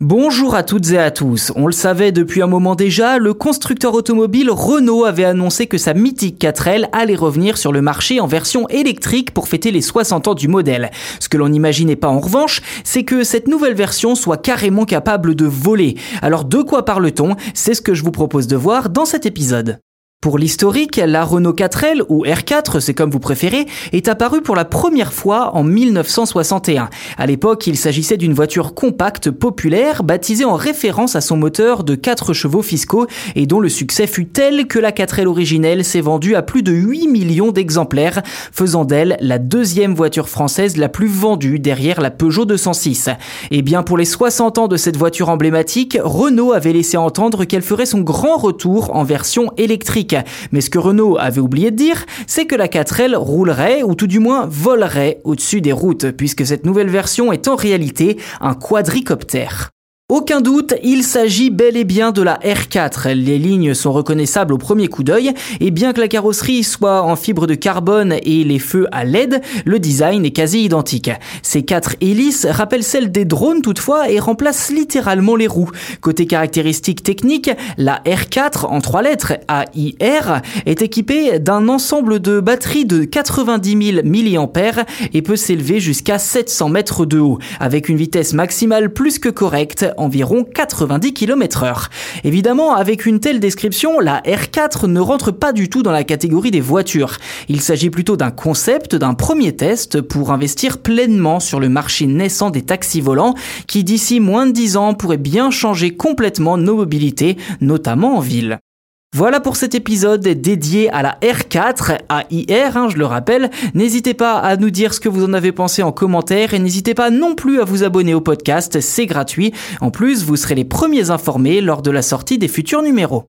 Bonjour à toutes et à tous. On le savait depuis un moment déjà, le constructeur automobile Renault avait annoncé que sa mythique 4L allait revenir sur le marché en version électrique pour fêter les 60 ans du modèle. Ce que l'on n'imaginait pas en revanche, c'est que cette nouvelle version soit carrément capable de voler. Alors de quoi parle-t-on? C'est ce que je vous propose de voir dans cet épisode. Pour l'historique, la Renault 4L, ou R4, c'est comme vous préférez, est apparue pour la première fois en 1961. À l'époque, il s'agissait d'une voiture compacte populaire, baptisée en référence à son moteur de 4 chevaux fiscaux, et dont le succès fut tel que la 4L originelle s'est vendue à plus de 8 millions d'exemplaires, faisant d'elle la deuxième voiture française la plus vendue derrière la Peugeot 206. Et bien pour les 60 ans de cette voiture emblématique, Renault avait laissé entendre qu'elle ferait son grand retour en version électrique. Mais ce que Renault avait oublié de dire, c'est que la 4L roulerait, ou tout du moins volerait au-dessus des routes, puisque cette nouvelle version est en réalité un quadricoptère. Aucun doute, il s'agit bel et bien de la R4. Les lignes sont reconnaissables au premier coup d'œil et bien que la carrosserie soit en fibre de carbone et les feux à LED, le design est quasi identique. Ces quatre hélices rappellent celles des drones toutefois et remplacent littéralement les roues. Côté caractéristiques techniques, la R4 en trois lettres AIR est équipée d'un ensemble de batteries de 90 000 mAh et peut s'élever jusqu'à 700 mètres de haut avec une vitesse maximale plus que correcte environ 90 km heure. Évidemment, avec une telle description, la R4 ne rentre pas du tout dans la catégorie des voitures. Il s'agit plutôt d'un concept, d'un premier test pour investir pleinement sur le marché naissant des taxis volants qui d'ici moins de 10 ans pourrait bien changer complètement nos mobilités, notamment en ville. Voilà pour cet épisode dédié à la R4, AIR, hein, je le rappelle. N'hésitez pas à nous dire ce que vous en avez pensé en commentaire et n'hésitez pas non plus à vous abonner au podcast, c'est gratuit. En plus, vous serez les premiers informés lors de la sortie des futurs numéros.